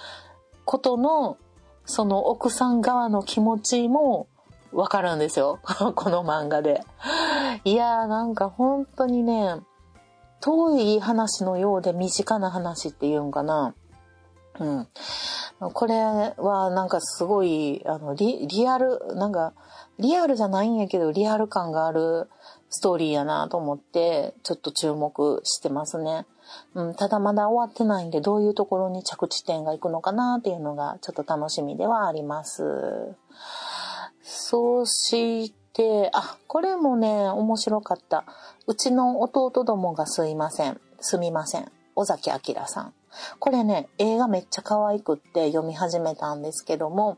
ことの、その奥さん側の気持ちもわかるんですよ。この漫画で。いやーなんか本当にね、遠い話のようで身近な話っていうんかな。うん。これはなんかすごい、あの、リ、リアル、なんか、リアルじゃないんやけど、リアル感があるストーリーやなと思って、ちょっと注目してますね。うん、ただまだ終わってないんで、どういうところに着地点が行くのかなっていうのが、ちょっと楽しみではあります。そして、あ、これもね、面白かった。うちの弟どもがすいません。すみません。尾崎明さん。これね、映画めっちゃ可愛くって読み始めたんですけども、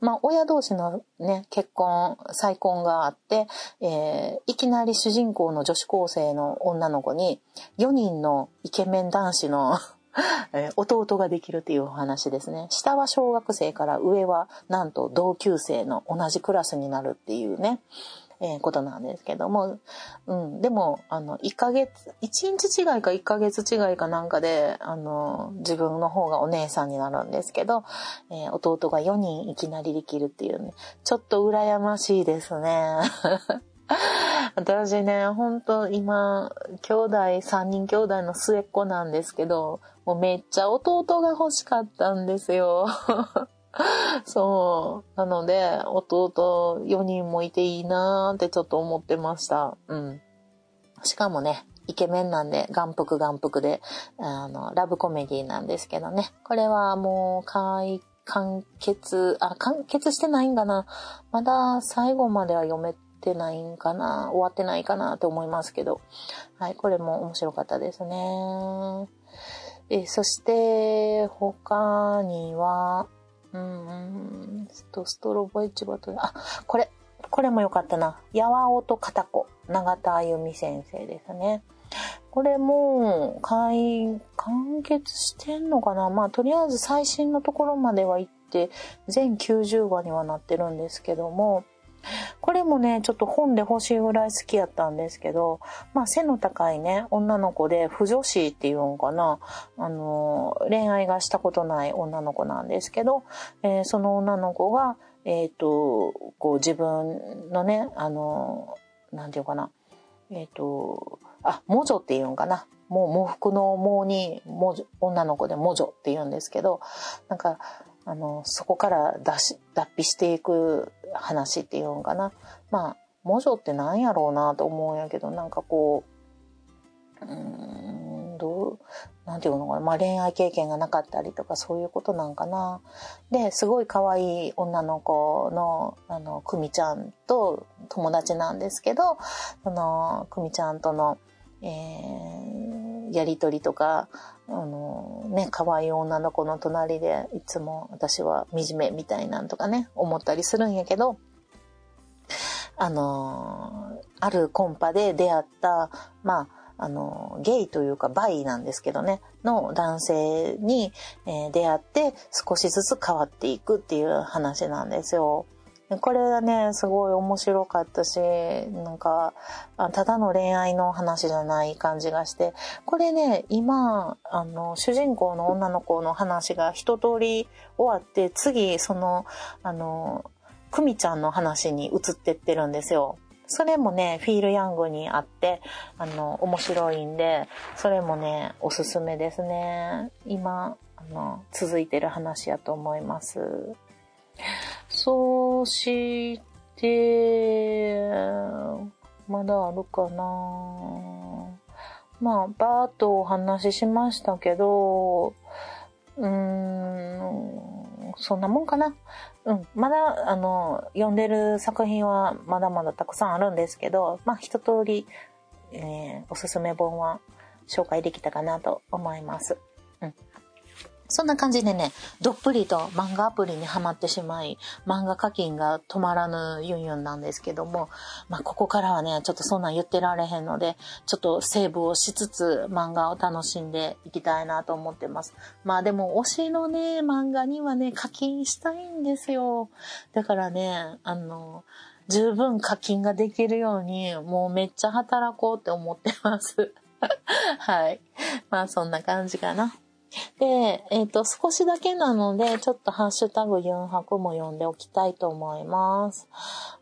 まあ、親同士のね、結婚、再婚があって、えー、いきなり主人公の女子高生の女の子に、4人のイケメン男子の 弟ができるっていうお話ですね。下は小学生から上はなんと同級生の同じクラスになるっていうね。えー、ことなんですけども、うん、でも、あの、1ヶ月、1日違いか1ヶ月違いかなんかで、あの、自分の方がお姉さんになるんですけど、えー、弟が4人いきなりできるっていうね、ちょっと羨ましいですね。私ね、ほんと今、兄弟、3人兄弟の末っ子なんですけど、もうめっちゃ弟が欲しかったんですよ。そう。なので、弟4人もいていいなーってちょっと思ってました。うん。しかもね、イケメンなんで、眼福眼福で、あの、ラブコメディなんですけどね。これはもう、完結、あ、完結してないんかな。まだ最後までは読めてないんかな。終わってないかなと思いますけど。はい、これも面白かったですね。え、そして、他には、うん、ストストロボ市場と、あ、これ、これも良かったな。やわおとかたこ、永田あゆみ先生ですね。これも、完結してんのかなまあ、とりあえず最新のところまでは行って、全90話にはなってるんですけども、これもね、ちょっと本で欲しいぐらい好きやったんですけど、まあ背の高いね、女の子で、不女子っていうんかな、あの、恋愛がしたことない女の子なんですけど、えー、その女の子が、えっ、と、こう自分のね、あの、なんていうかな、えっ、と、あ、魔女っていうんかな。もう喪服の毛に女の子で魔女って言うんですけど、なんか、あの、そこから脱、皮していく話っていうんかな。まあ、魔女って何やろうなと思うんやけど、なんかこう、うん、どう、なんていうのかな。まあ恋愛経験がなかったりとかそういうことなんかな。で、すごい可愛い女の子の、あの、くみちゃんと友達なんですけど、その、くみちゃんとの、えー、やりとりとか、あの、ね、可愛い女の子の隣でいつも私は惨めみたいなんとかね、思ったりするんやけど、あの、あるコンパで出会った、まあ、あの、ゲイというかバイなんですけどね、の男性に、えー、出会って少しずつ変わっていくっていう話なんですよ。これはね、すごい面白かったし、なんか、ただの恋愛の話じゃない感じがして、これね、今、あの、主人公の女の子の話が一通り終わって、次、その、あの、クミちゃんの話に移ってってるんですよ。それもね、フィールヤングにあって、あの、面白いんで、それもね、おすすめですね。今、あの、続いてる話やと思います。そして、まだあるかなまあ、バーっとお話ししましたけど、うーん、そんなもんかな。うん、まだ、あの、読んでる作品はまだまだたくさんあるんですけど、まあ、一通り、えー、おすすめ本は紹介できたかなと思います。うん。そんな感じでね、どっぷりと漫画アプリにはまってしまい、漫画課金が止まらぬユンユンなんですけども、まあ、ここからはね、ちょっとそんなん言ってられへんので、ちょっとセーブをしつつ漫画を楽しんでいきたいなと思ってます。まあでも推しのね、漫画にはね、課金したいんですよ。だからね、あの、十分課金ができるように、もうめっちゃ働こうって思ってます。はい。まあそんな感じかな。で、えっ、ー、と、少しだけなので、ちょっとハッシュタグ4泊も読んでおきたいと思います。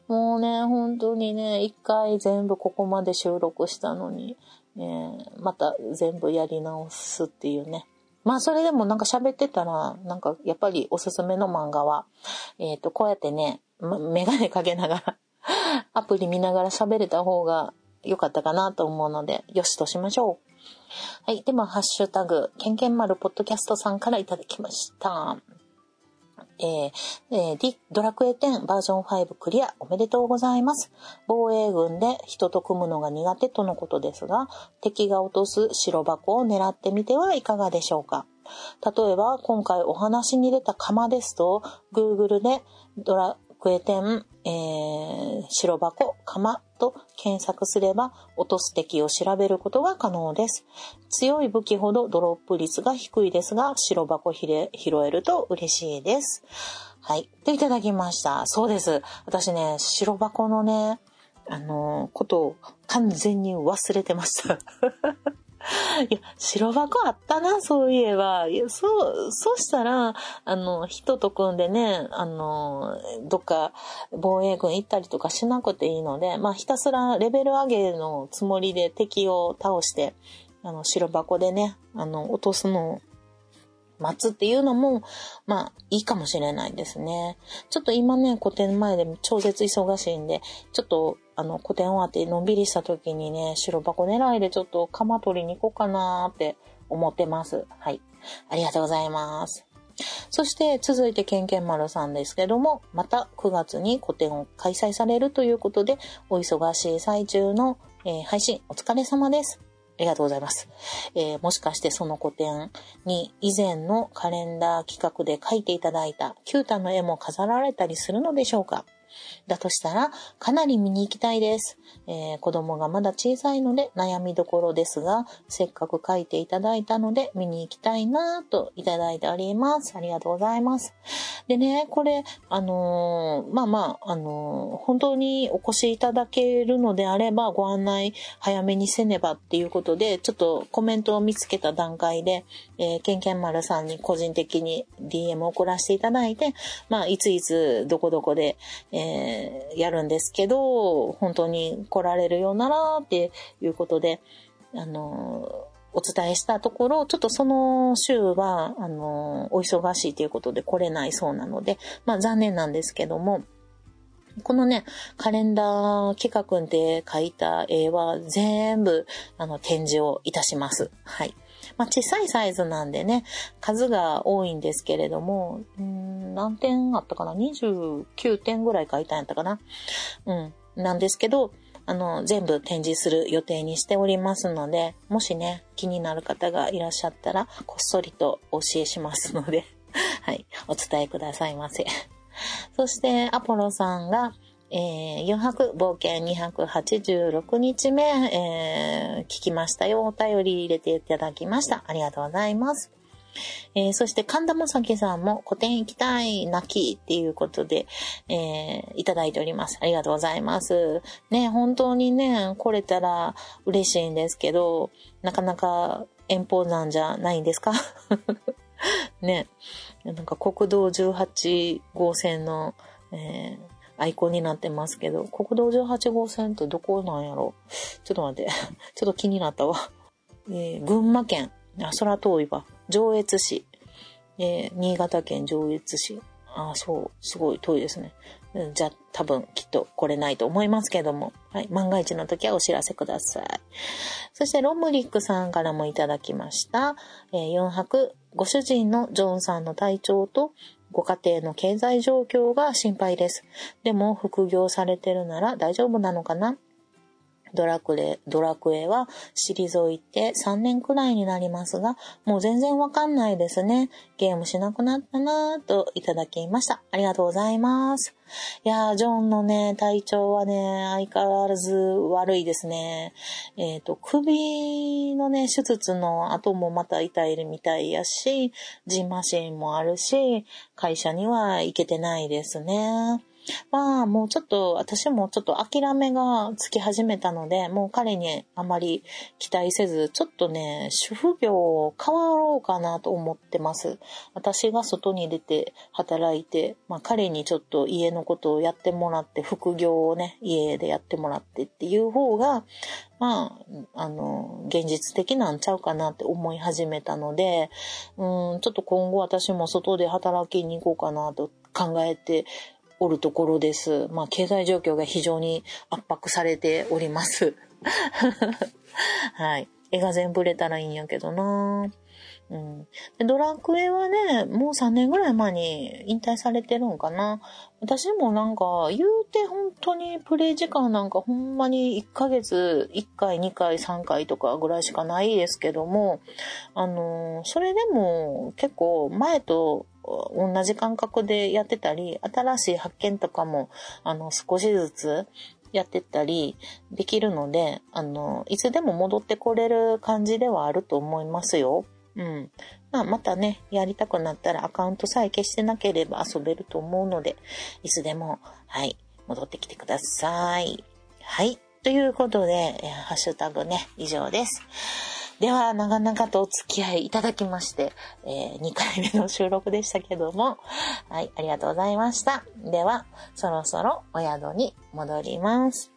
もうね、本当にね、一回全部ここまで収録したのに、ね、また全部やり直すっていうね。まあそれでもなんか喋ってたら、なんかやっぱりおすすめの漫画は、えっ、ー、と、こうやってね、ま、メガネかけながらアプリ見ながら喋れた方が良かったかなと思うので、よしとしましょう。はい。では、ハッシュタグ、ケンケン丸ポッドキャストさんからいただきました。えーえー、ドラクエ10バージョン5クリアおめでとうございます。防衛軍で人と組むのが苦手とのことですが、敵が落とす白箱を狙ってみてはいかがでしょうか。例えば、今回お話に出た釜ですと、Google でドラクエ10、えー、白箱、釜と検索すれば落とす敵を調べることが可能です。強い武器ほどドロップ率が低いですが、白箱拾えると嬉しいです。はい。で、いただきました。そうです。私ね、白箱のね、あのことを完全に忘れてました。いや、白箱あったな、そういえば。いや、そう、そしたら、あの、人と組んでね、あの、どっか防衛軍行ったりとかしなくていいので、まあ、ひたすらレベル上げのつもりで敵を倒して、あの、白箱でね、あの、落とすのを待つっていうのも、まあ、いいかもしれないですね。ちょっと今ね、古典前で超絶忙しいんで、ちょっと、あの、古典終わってのんびりした時にね、白箱狙いでちょっと釜取りに行こうかなーって思ってます。はい。ありがとうございます。そして続いてケンケン丸さんですけども、また9月に個展を開催されるということで、お忙しい最中の、えー、配信お疲れ様です。ありがとうございます。えー、もしかしてその個展に以前のカレンダー企画で描いていただいたキュータの絵も飾られたりするのでしょうか？だとしたら、かなり見に行きたいです。えー、子供がまだ小さいので悩みどころですが、せっかく書いていただいたので見に行きたいなぁといただいております。ありがとうございます。でね、これ、あのー、まあまあ、あのー、本当にお越しいただけるのであればご案内早めにせねばっていうことで、ちょっとコメントを見つけた段階で、えー、ケンケン丸さんに個人的に DM を送らせていただいて、まあ、いついつどこどこで、えー、やるんですけど、本当に来られるようならっていうことで、あのお伝えしたところ、ちょっとその週は、あの、お忙しいということで来れないそうなので、まあ残念なんですけども、このね、カレンダー企画で描いた絵は全部、あの、展示をいたします。はい。まあ、小さいサイズなんでね、数が多いんですけれども、ん何点あったかな ?29 点ぐらい書いたんやったかな？うん。なんですけど、あの、全部展示する予定にしておりますので、もしね、気になる方がいらっしゃったら、こっそりとお教えしますのではい、お伝えくださいませそして、アポロさんが、えー、4泊冒険286日目、えー、聞きましたよ。お便り入れていただきました。ありがとうございます。えー、そして神田正輝さんも古典行きたい、泣きっていうことで、えー、いただいております。ありがとうございます。ね、本当にね、来れたら嬉しいんですけど、なかなか遠方なんじゃないんですか？ね、なんか国道18号線の、えーアイコンになってますけど、国道18号線ってどこなんやろ？ちょっと待って。ちょっと気になったわ。えー、群馬県。あ、空遠いわ。上越市。えー、新潟県上越市。あ、そう。すごい遠いですね。じゃあ、多分、きっと来れないと思いますけども。はい。万が一の時はお知らせください。そして、ロムリックさんからもいただきました。えー、4泊、ご主人のジョンさんの体調と、ご家庭の経済状況が心配です。でも、副業されてるなら大丈夫なのかな？ドラクエ、ドラクエは退いて3年くらいになりますが、もう全然わかんないですね。ゲームしなくなったなぁといただきました。ありがとうございます。いやー、ジョンのね、体調はね、相変わらず悪いですね。えっ、ー、と、首のね、手術の後もまた痛いみたいやし、ジンマシンもあるし、会社には行けてないですね。まあ、もうちょっと、私もちょっと諦めがつき始めたので、もう彼にあまり期待せず、ちょっとね、主婦業変わろうかなと思ってます。私が外に出て働いて、まあ彼にちょっと家のことをやってもらって、副業をね、家でやってもらってっていう方が、まあ、あの、現実的なんちゃうかなって思い始めたので、うん、ちょっと今後私も外で働きに行こうかなと考えておるところです。まあ、経済状況が非常に圧迫されております。はい。絵が全部売れたらいいんやけどなうん。で、ドラクエはね、もう3年ぐらい前に引退されてるんかな。私もなんか、言うて本当にプレイ時間なんかほんまに1ヶ月1回、2回、3回とかぐらいしかないですけども、あの、それでも結構前と同じ感覚でやってたり、新しい発見とかも、あの、少しずつやってったりできるので、あの、いつでも戻ってこれる感じではあると思いますよ。うん。まあ、またね、やりたくなったらアカウントさえ消してなければ遊べると思うので、いつでも、はい、戻ってきてください。はい。ということで、ハッシュタグね、以上です。では、長々とお付き合いいただきまして、えー、2回目の収録でしたけども、はい、ありがとうございました。では、そろそろお宿に戻ります。